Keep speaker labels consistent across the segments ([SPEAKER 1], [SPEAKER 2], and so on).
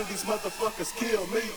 [SPEAKER 1] until these motherfuckers kill me,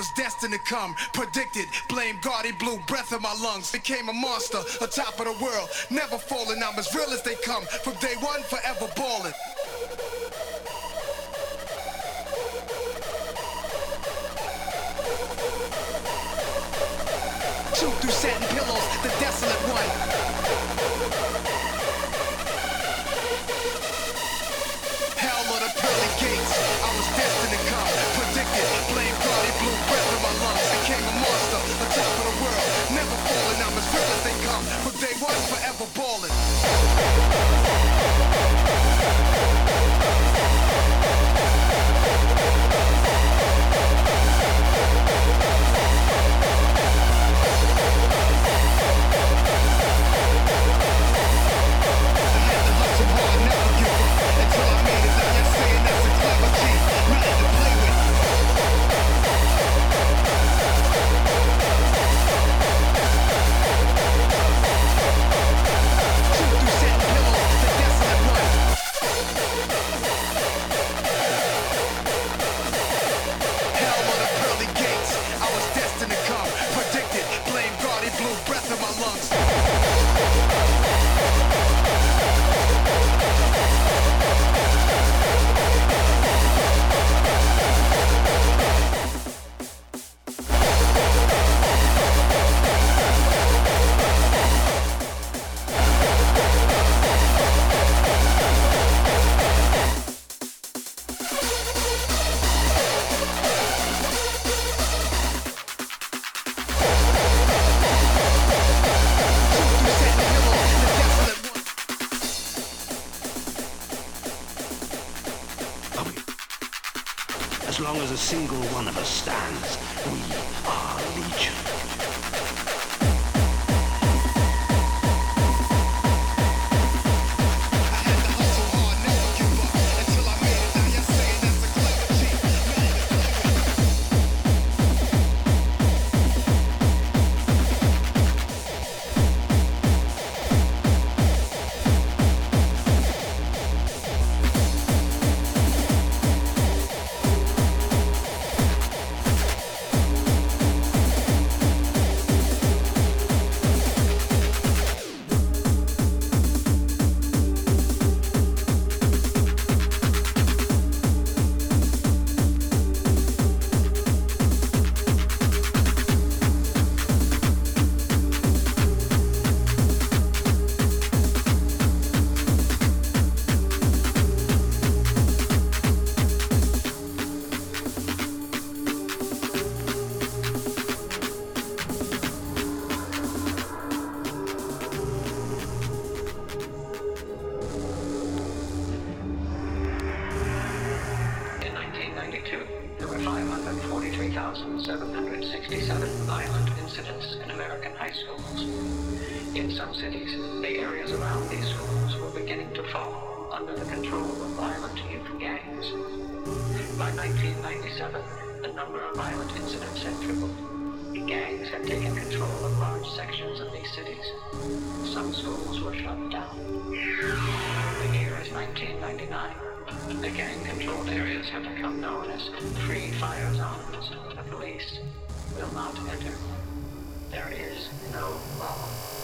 [SPEAKER 2] was destined to come. Predicted, blame God, he blew breath in my lungs. Became a monster, a top of the world. Never falling, I'm as real as they come. From day one, forever balling. one
[SPEAKER 3] forever. 1997, the number of violent incidents had tripled. The gangs had taken control of large sections of these cities. Some schools were shut down. The year is 1999. The gang-controlled areas have become known as free fire zones. The police will not enter. There is no law.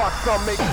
[SPEAKER 4] Start some make.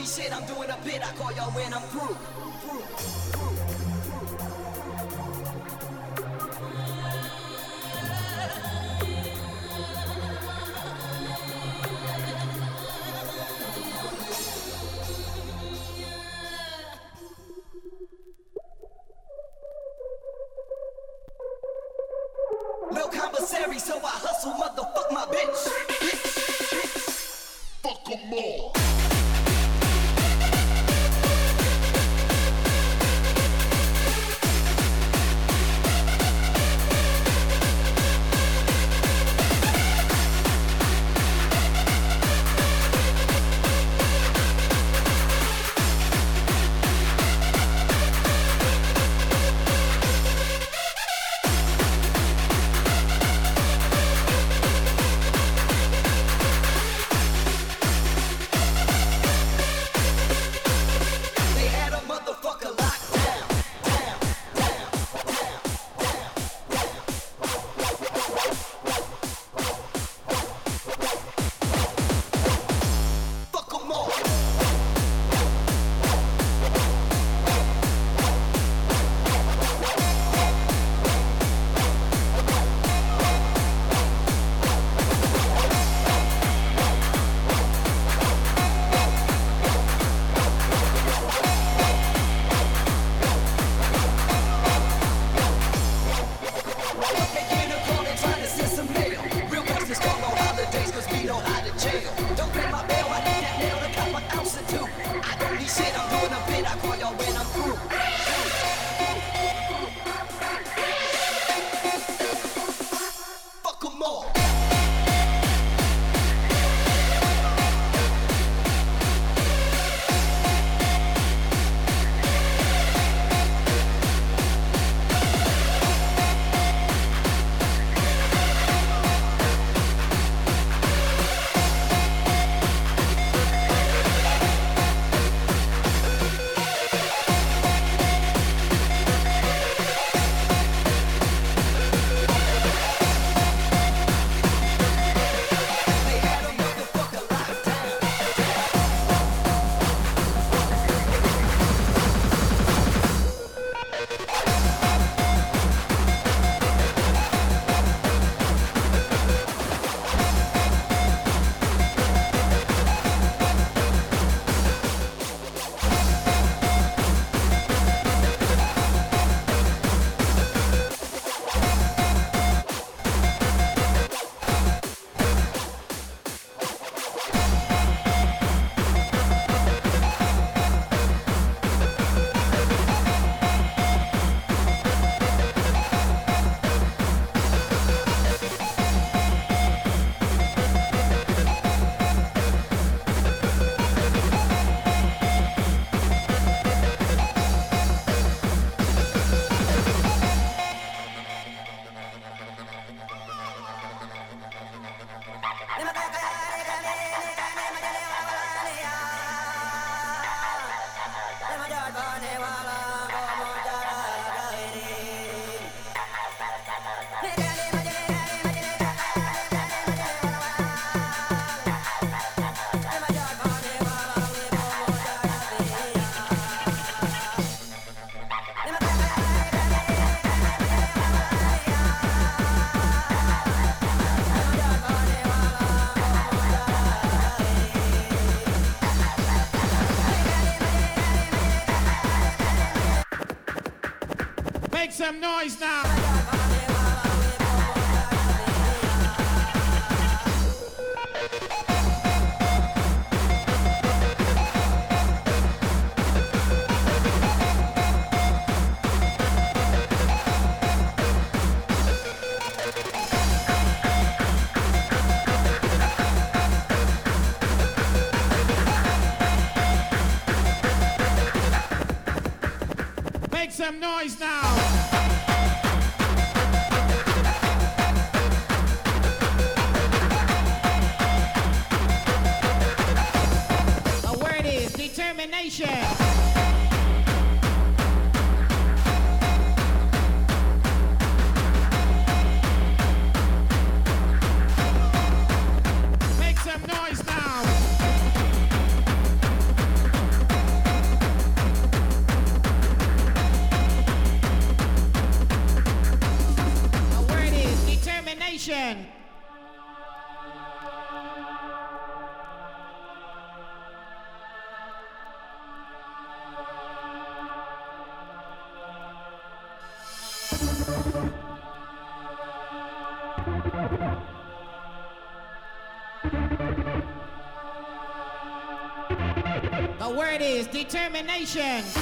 [SPEAKER 5] He said I'm doing a bit, I call y'all when I'm noise now. Make some noise now.
[SPEAKER 6] Determination.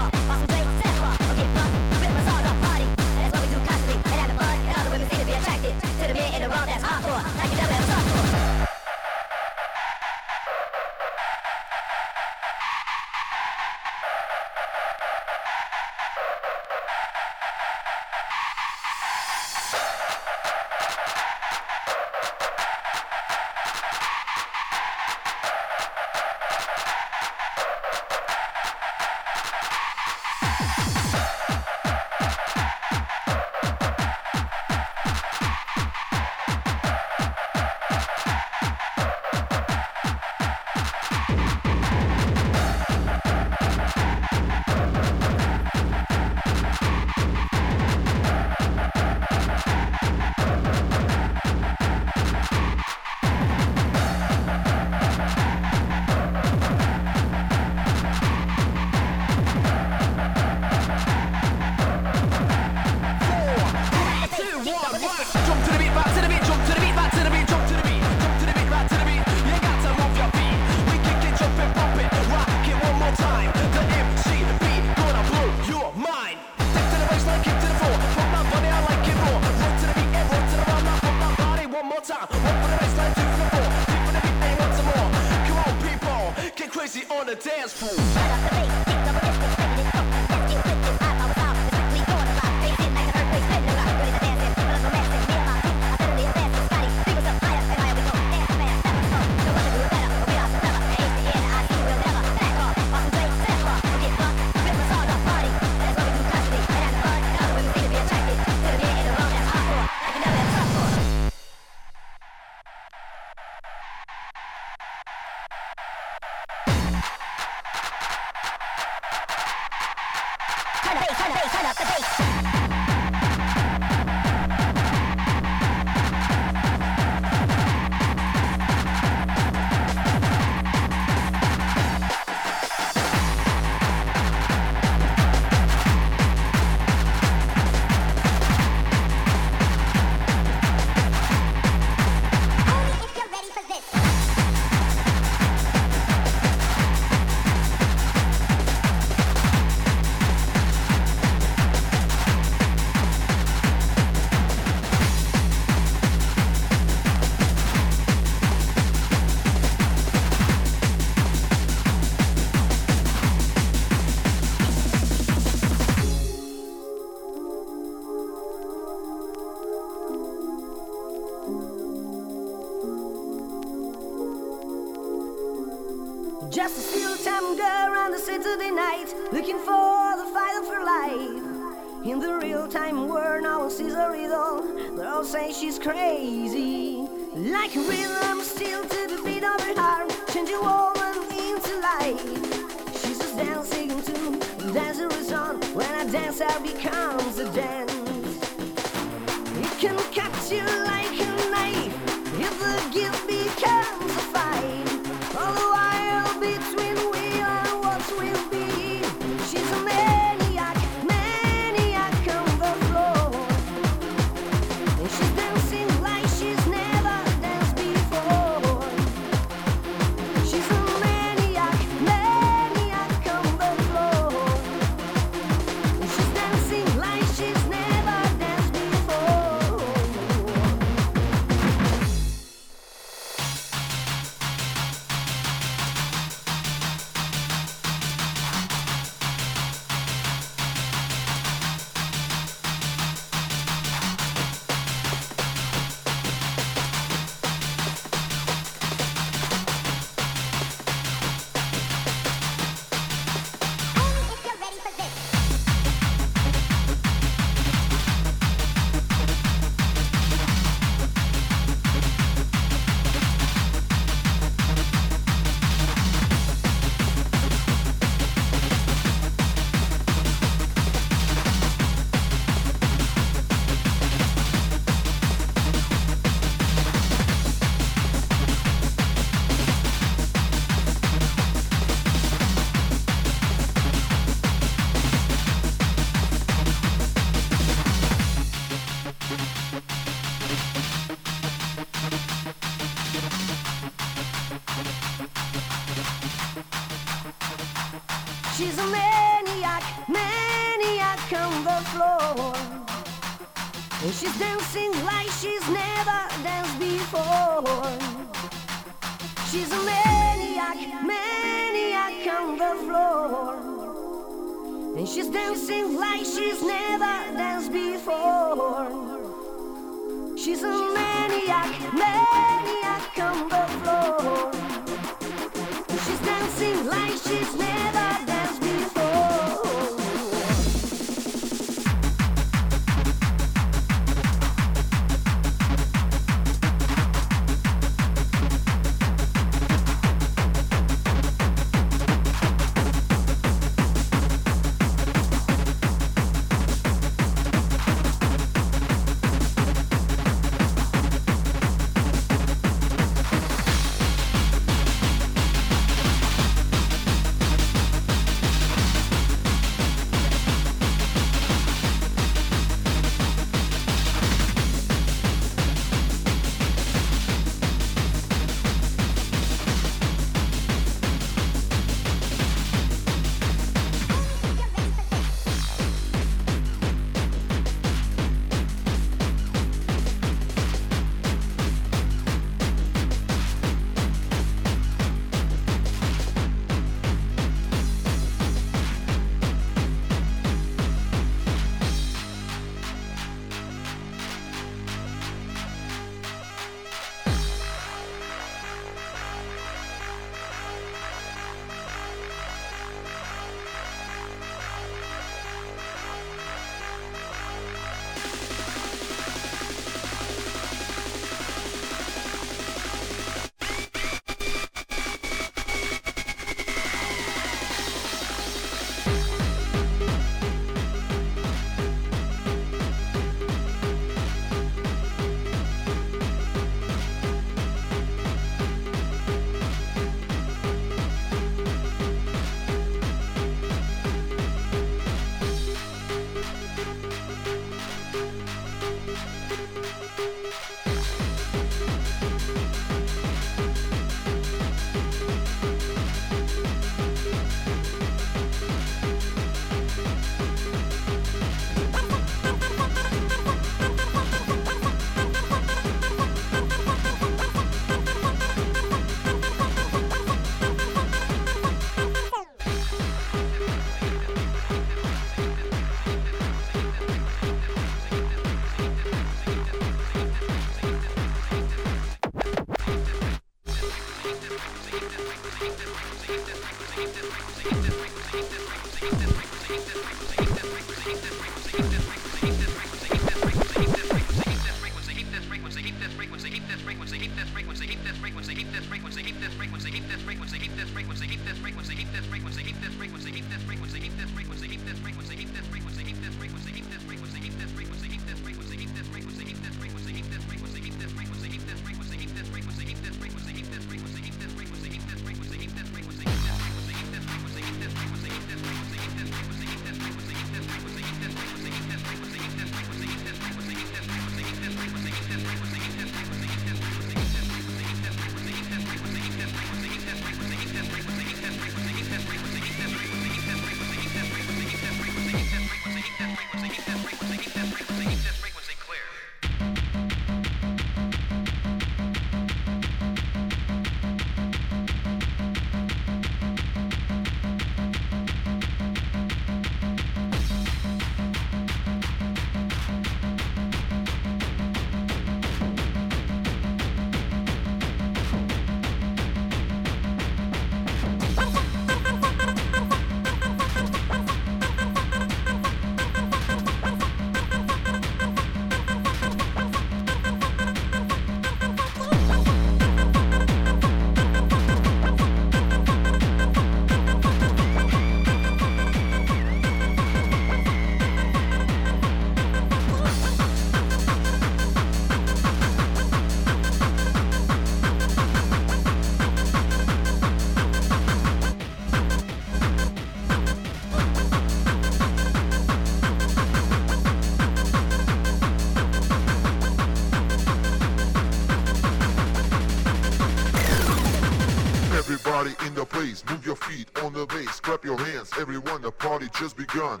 [SPEAKER 7] Just
[SPEAKER 8] begun.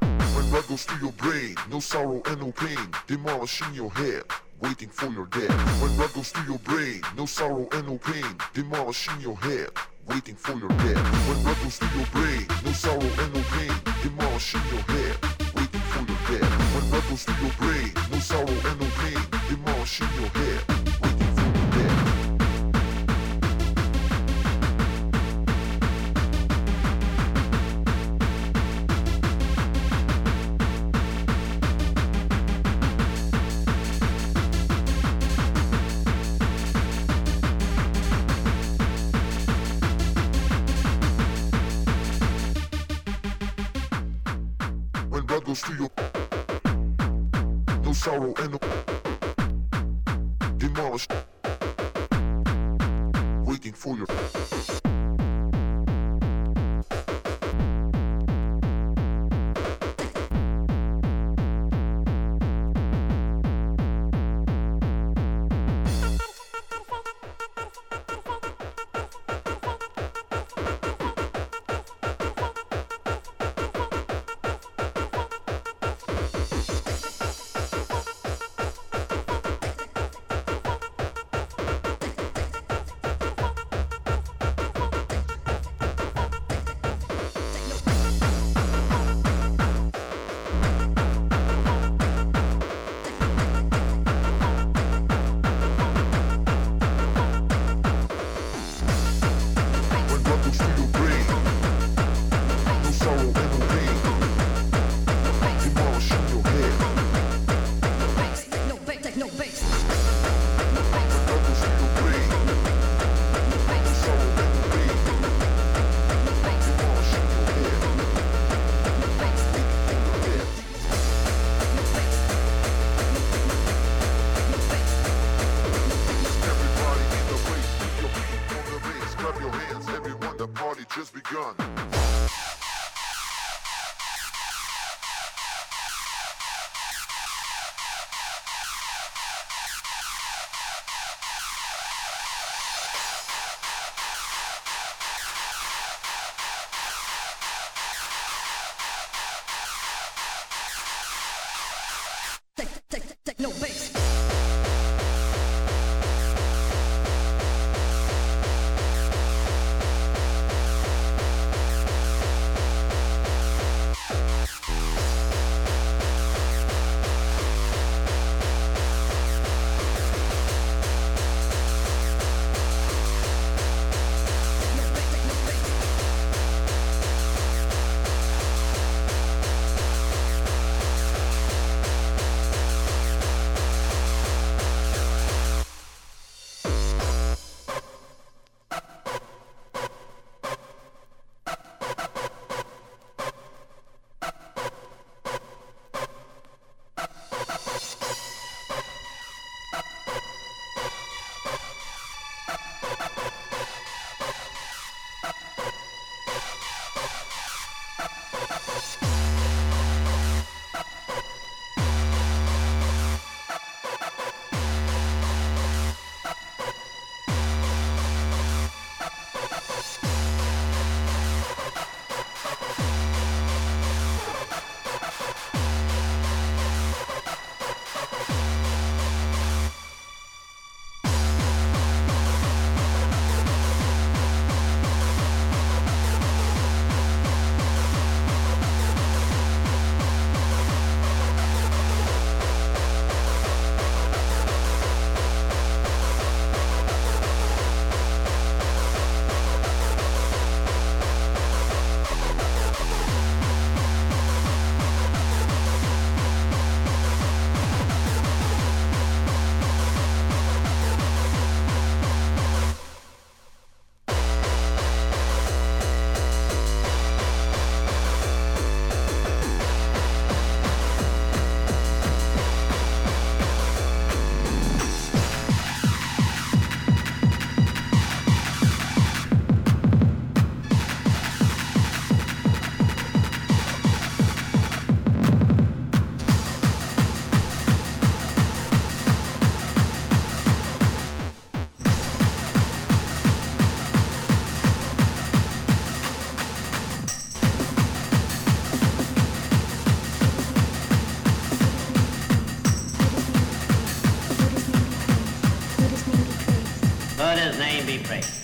[SPEAKER 8] When blood goes through your brain, no sorrow and no pain, demolishing your head, waiting for your death. When blood goes through your brain, no sorrow and no pain, demolishing your head, waiting for your death. When blood goes through your brain, no sorrow and no pain, demolishing your head, waiting for your death. When blood goes through your brain, no sorrow and no pain, demolishing your head.
[SPEAKER 9] sorrow and the demolished, waiting for your. be praised.